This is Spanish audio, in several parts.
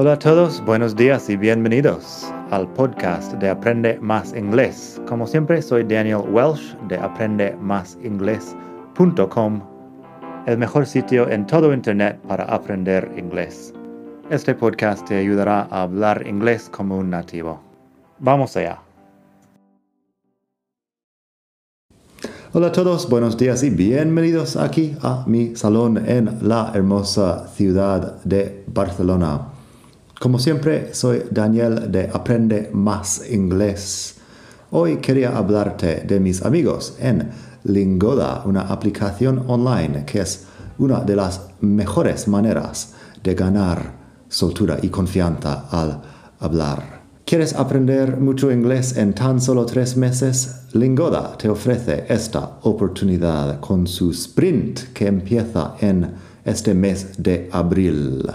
Hola a todos, buenos días y bienvenidos al podcast de Aprende Más Inglés. Como siempre, soy Daniel Welsh de aprendemásinglés.com, el mejor sitio en todo Internet para aprender inglés. Este podcast te ayudará a hablar inglés como un nativo. Vamos allá. Hola a todos, buenos días y bienvenidos aquí a mi salón en la hermosa ciudad de Barcelona. Como siempre, soy Daniel de Aprende Más Inglés. Hoy quería hablarte de mis amigos en Lingoda, una aplicación online que es una de las mejores maneras de ganar soltura y confianza al hablar. ¿Quieres aprender mucho inglés en tan solo tres meses? Lingoda te ofrece esta oportunidad con su sprint que empieza en este mes de abril.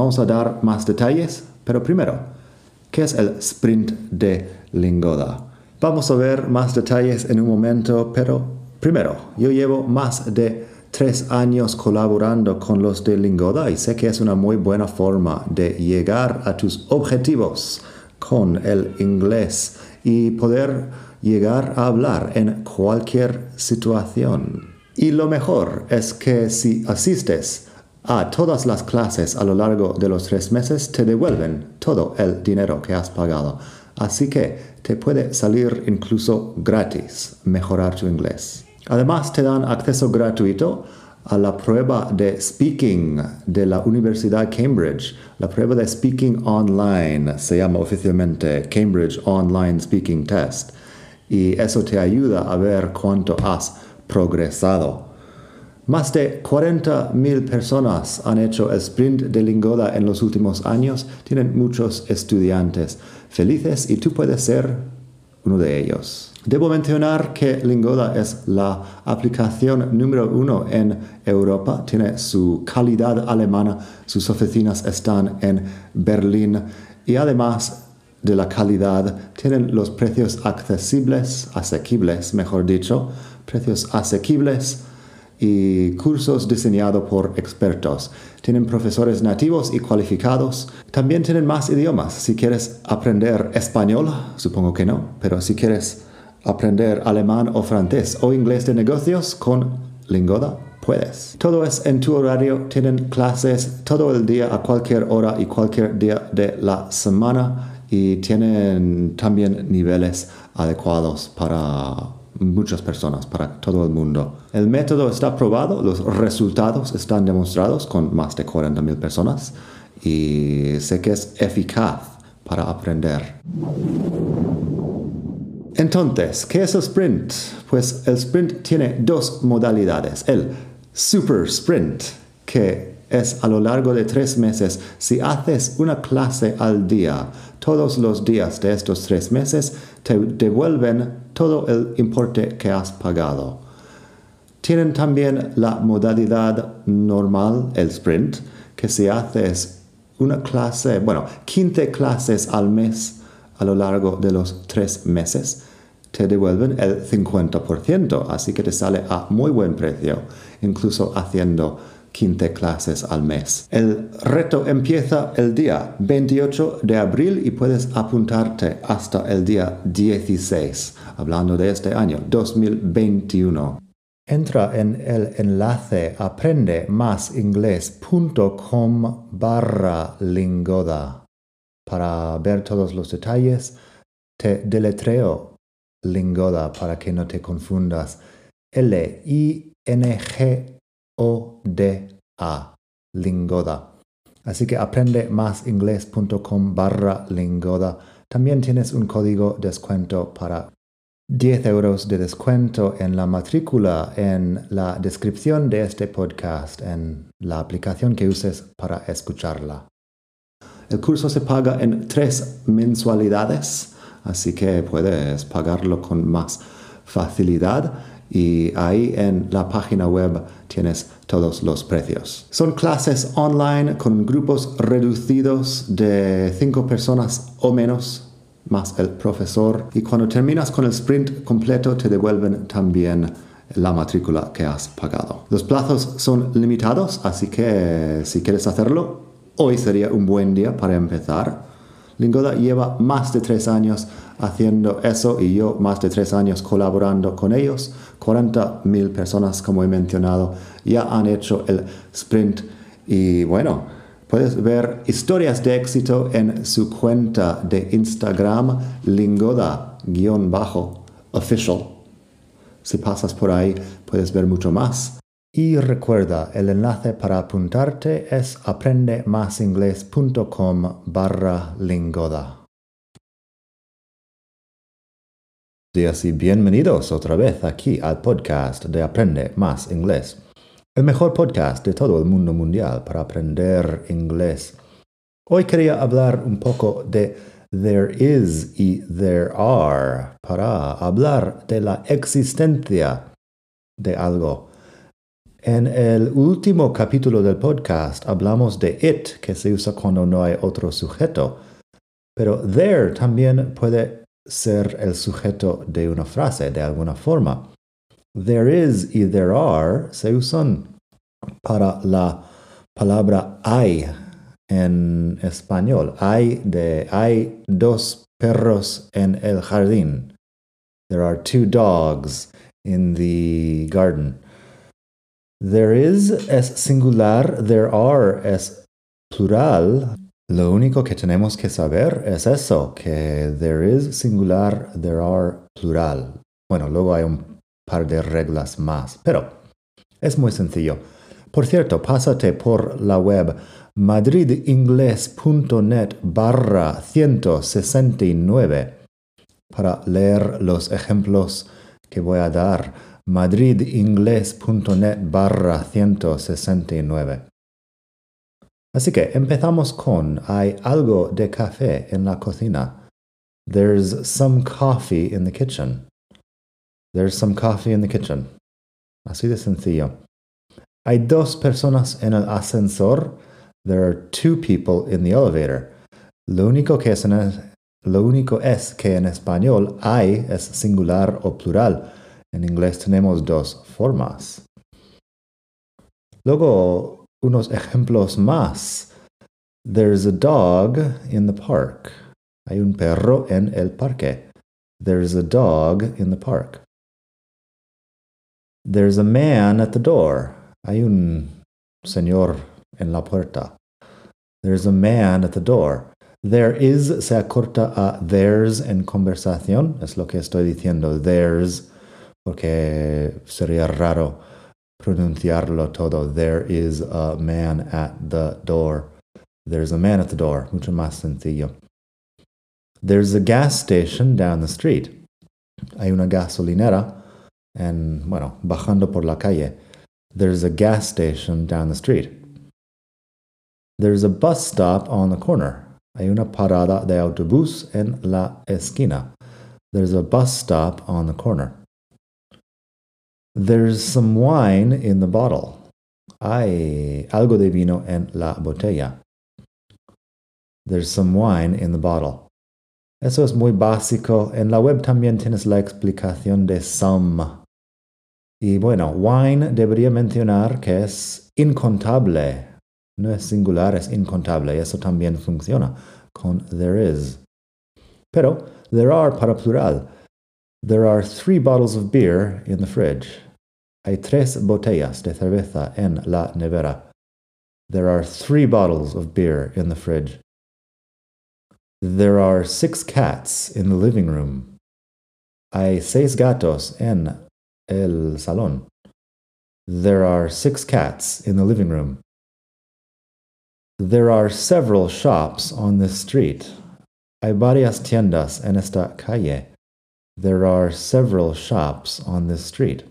Vamos a dar más detalles, pero primero, ¿qué es el sprint de Lingoda? Vamos a ver más detalles en un momento, pero primero, yo llevo más de tres años colaborando con los de Lingoda y sé que es una muy buena forma de llegar a tus objetivos con el inglés y poder llegar a hablar en cualquier situación. Y lo mejor es que si asistes a todas las clases a lo largo de los tres meses te devuelven todo el dinero que has pagado. Así que te puede salir incluso gratis mejorar tu inglés. Además te dan acceso gratuito a la prueba de speaking de la Universidad Cambridge. La prueba de speaking online se llama oficialmente Cambridge Online Speaking Test. Y eso te ayuda a ver cuánto has progresado. Más de 40.000 personas han hecho sprint de Lingoda en los últimos años. Tienen muchos estudiantes felices y tú puedes ser uno de ellos. Debo mencionar que Lingoda es la aplicación número uno en Europa. Tiene su calidad alemana. Sus oficinas están en Berlín y además de la calidad tienen los precios accesibles, asequibles, mejor dicho, precios asequibles y cursos diseñados por expertos. Tienen profesores nativos y cualificados. También tienen más idiomas. Si quieres aprender español, supongo que no, pero si quieres aprender alemán o francés o inglés de negocios con Lingoda, puedes. Todo es en tu horario. Tienen clases todo el día a cualquier hora y cualquier día de la semana y tienen también niveles adecuados para muchas personas, para todo el mundo. El método está probado, los resultados están demostrados con más de 40.000 personas y sé que es eficaz para aprender. Entonces, ¿qué es el sprint? Pues el sprint tiene dos modalidades. El super sprint, que es a lo largo de tres meses. Si haces una clase al día, todos los días de estos tres meses, te devuelven todo el importe que has pagado. Tienen también la modalidad normal, el sprint, que si haces una clase, bueno, 15 clases al mes a lo largo de los tres meses, te devuelven el 50%, así que te sale a muy buen precio, incluso haciendo 15 clases al mes. El reto empieza el día 28 de abril y puedes apuntarte hasta el día 16, hablando de este año 2021. Entra en el enlace aprendemasingles.com barra lingoda para ver todos los detalles. Te deletreo lingoda para que no te confundas. L-I-N-G o-D-A, Lingoda. Así que aprende más inglés.com barra Lingoda. También tienes un código descuento para 10 euros de descuento en la matrícula en la descripción de este podcast en la aplicación que uses para escucharla. El curso se paga en tres mensualidades, así que puedes pagarlo con más facilidad y ahí en la página web tienes todos los precios. Son clases online con grupos reducidos de cinco personas o menos más el profesor y cuando terminas con el sprint completo te devuelven también la matrícula que has pagado. Los plazos son limitados, así que si quieres hacerlo, hoy sería un buen día para empezar. Lingoda lleva más de tres años haciendo eso y yo más de tres años colaborando con ellos. 40 mil personas, como he mencionado, ya han hecho el sprint y bueno, puedes ver historias de éxito en su cuenta de Instagram lingoda-official. Si pasas por ahí, puedes ver mucho más. Y recuerda, el enlace para apuntarte es aprendemasingles.com barra lingoda. Días y bienvenidos otra vez aquí al podcast de Aprende Más Inglés. El mejor podcast de todo el mundo mundial para aprender inglés. Hoy quería hablar un poco de there is y there are para hablar de la existencia de algo. En el último capítulo del podcast hablamos de it, que se usa cuando no hay otro sujeto, pero there también puede ser el sujeto de una frase de alguna forma. There is y there are se usan para la palabra hay en español. Hay de hay dos perros en el jardín. There are two dogs in the garden. There is es singular, there are es plural. Lo único que tenemos que saber es eso, que there is singular, there are plural. Bueno, luego hay un par de reglas más, pero es muy sencillo. Por cierto, pásate por la web madridingles.net barra 169 para leer los ejemplos que voy a dar madridingles.net barra 169. Así que empezamos con hay algo de café en la cocina. There's some coffee in the kitchen. There's some coffee in the kitchen. Así de sencillo. Hay dos personas en el ascensor. There are two people in the elevator. Lo único que es, en lo único es que en español hay es singular o plural. En inglés tenemos dos formas. Luego, unos ejemplos más. There's a dog in the park. Hay un perro en el parque. There's a dog in the park. There's a man at the door. Hay un señor en la puerta. There's a man at the door. There is se acorta a there's en conversación. Es lo que estoy diciendo. There's porque sería raro pronunciarlo todo. There is a man at the door. There's a man at the door. Mucho más sencillo. There's a gas station down the street. Hay una gasolinera en, bueno, bajando por la calle. There's a gas station down the street. There's a bus stop on the corner. Hay una parada de autobús en la esquina. There's a bus stop on the corner. There's some wine in the bottle. Hay algo de vino en la botella. There's some wine in the bottle. Eso es muy básico. En la web también tienes la explicación de some. Y bueno, wine debería mencionar que es incontable. No es singular, es incontable. Eso también funciona con there is. Pero there are para plural. There are three bottles of beer in the fridge. Hay tres botellas de cerveza en la nevera. There are three bottles of beer in the fridge. There are six cats in the living room. Hay seis gatos en el salón. There are six cats in the living room. There are several shops on this street. Hay varias tiendas en esta calle. There are several shops on this street.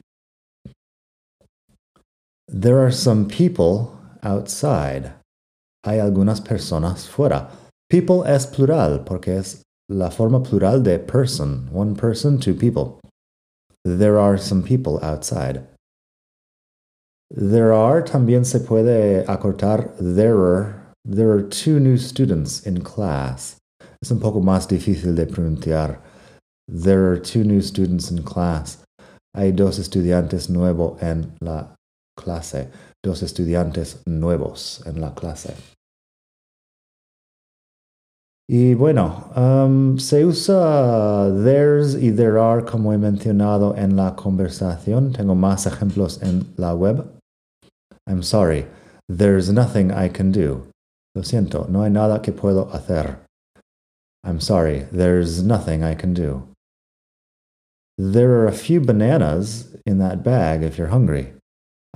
There are some people outside. Hay algunas personas fuera. People es plural porque es la forma plural de person. One person, two people. There are some people outside. There are también se puede acortar there are. There are two new students in class. Es un poco más difícil de pronunciar. There are two new students in class. Hay dos estudiantes nuevos en la clase. Dos estudiantes nuevos en la clase. Y bueno, um, se usa there's y there are como he mencionado en la conversación. Tengo más ejemplos en la web. I'm sorry, there's nothing I can do. Lo siento, no hay nada que puedo hacer. I'm sorry, there's nothing I can do. There are a few bananas in that bag if you're hungry.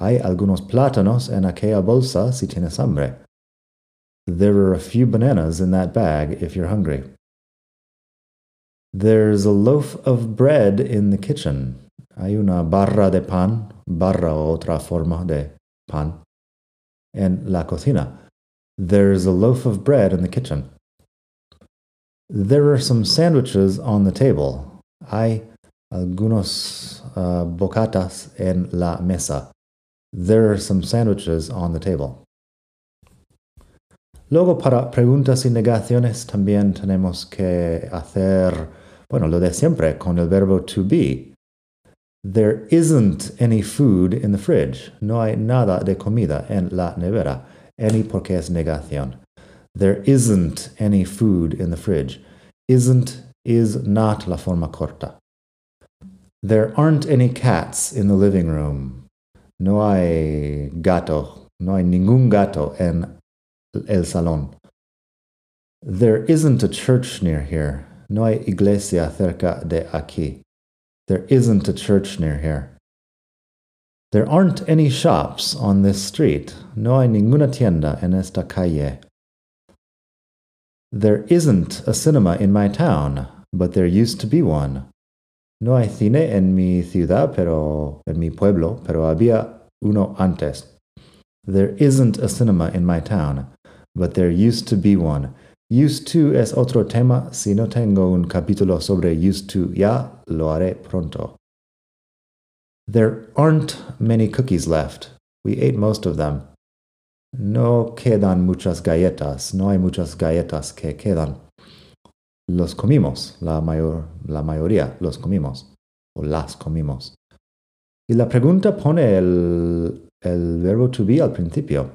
Hay algunos plátanos en aquella bolsa si tienes hambre. There are a few bananas in that bag if you're hungry. There's a loaf of bread in the kitchen. Hay una barra de pan, barra o otra forma de pan, en la cocina. There's a loaf of bread in the kitchen. There are some sandwiches on the table. Hay algunos uh, bocatas en la mesa. There are some sandwiches on the table. Luego, para preguntas y negaciones, también tenemos que hacer, bueno, lo de siempre con el verbo to be. There isn't any food in the fridge. No hay nada de comida en la nevera. Any porque es negación. There isn't any food in the fridge. Isn't is not la forma corta. There aren't any cats in the living room. No hay gato. No hay ningún gato en el salón. There isn't a church near here. No hay iglesia cerca de aquí. There isn't a church near here. There aren't any shops on this street. No hay ninguna tienda en esta calle. There isn't a cinema in my town, but there used to be one. No hay cine en mi ciudad, pero en mi pueblo, pero había uno antes. There isn't a cinema in my town, but there used to be one. Used to es otro tema. Si no tengo un capítulo sobre used to, ya lo haré pronto. There aren't many cookies left. We ate most of them. No quedan muchas galletas. No hay muchas galletas que quedan. Los comimos. La, mayor, la mayoría los comimos. O las comimos. Y la pregunta pone el, el verbo to be al principio.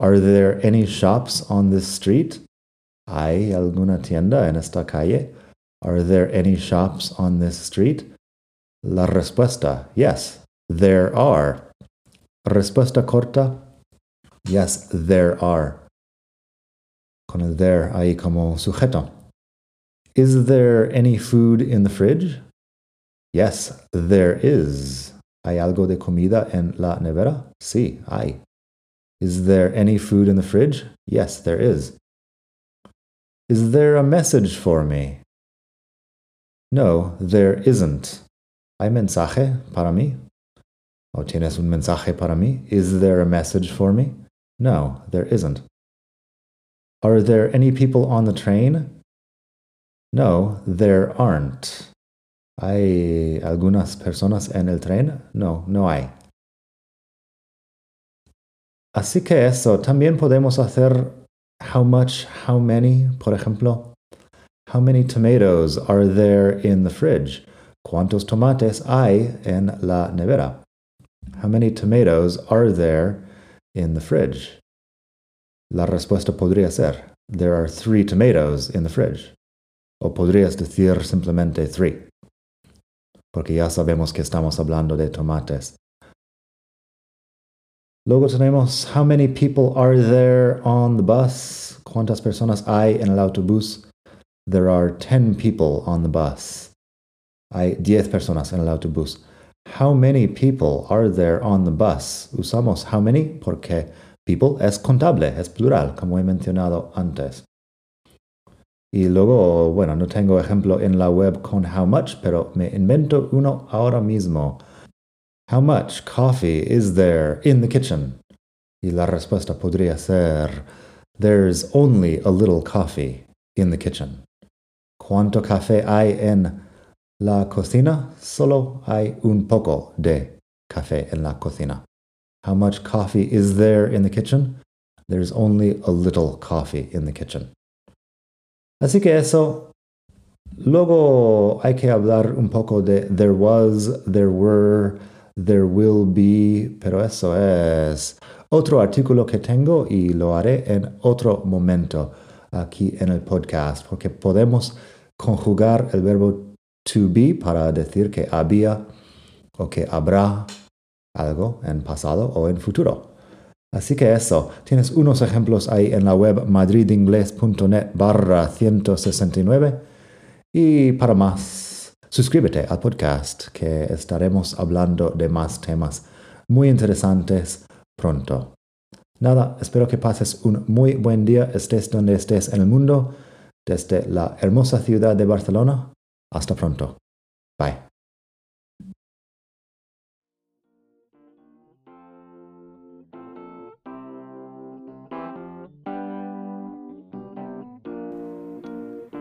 Are there any shops on this street? ¿Hay alguna tienda en esta calle? Are there any shops on this street? La respuesta, yes, there are. Respuesta corta, yes, there are. Con el there ahí como sujeto. Is there any food in the fridge? Yes, there is. ¿Hay algo de comida en la nevera? Sí, hay. Is there any food in the fridge? Yes, there is. Is there a message for me? No, there isn't. ¿Hay mensaje para mí? ¿O tienes un mensaje para mí? Is there a message for me? No, there isn't. Are there any people on the train? No, there aren't. ¿Hay algunas personas en el tren? No, no hay. Así que eso, también podemos hacer how much, how many, por ejemplo. How many tomatoes are there in the fridge? ¿Cuántos tomates hay en la nevera? How many tomatoes are there in the fridge? La respuesta podría ser, there are three tomatoes in the fridge. O podrías decir simplemente three. Porque ya sabemos que estamos hablando de tomates. Luego tenemos how many people are there on the bus? ¿Cuántas personas hay en el autobús? There are 10 people on the bus. Hay 10 personas en el autobús. How many people are there on the bus? Usamos how many porque people es contable, es plural, como he mencionado antes. Y luego, bueno, no tengo ejemplo en la web con how much, pero me invento uno ahora mismo. How much coffee is there in the kitchen? Y la respuesta podría ser, There's only a little coffee in the kitchen. ¿Cuánto café hay en la cocina? Solo hay un poco de café en la cocina. How much coffee is there in the kitchen? There's only a little coffee in the kitchen. Así que eso. Luego hay que hablar un poco de there was, there were, there will be, pero eso es otro artículo que tengo y lo haré en otro momento. aquí en el podcast, porque podemos conjugar el verbo to be para decir que había o que habrá algo en pasado o en futuro. Así que eso, tienes unos ejemplos ahí en la web madridingles.net barra 169 y para más, suscríbete al podcast que estaremos hablando de más temas muy interesantes pronto. Nada, espero que pases un muy buen día, estés donde estés en el mundo, desde la hermosa ciudad de Barcelona. Hasta pronto. Bye.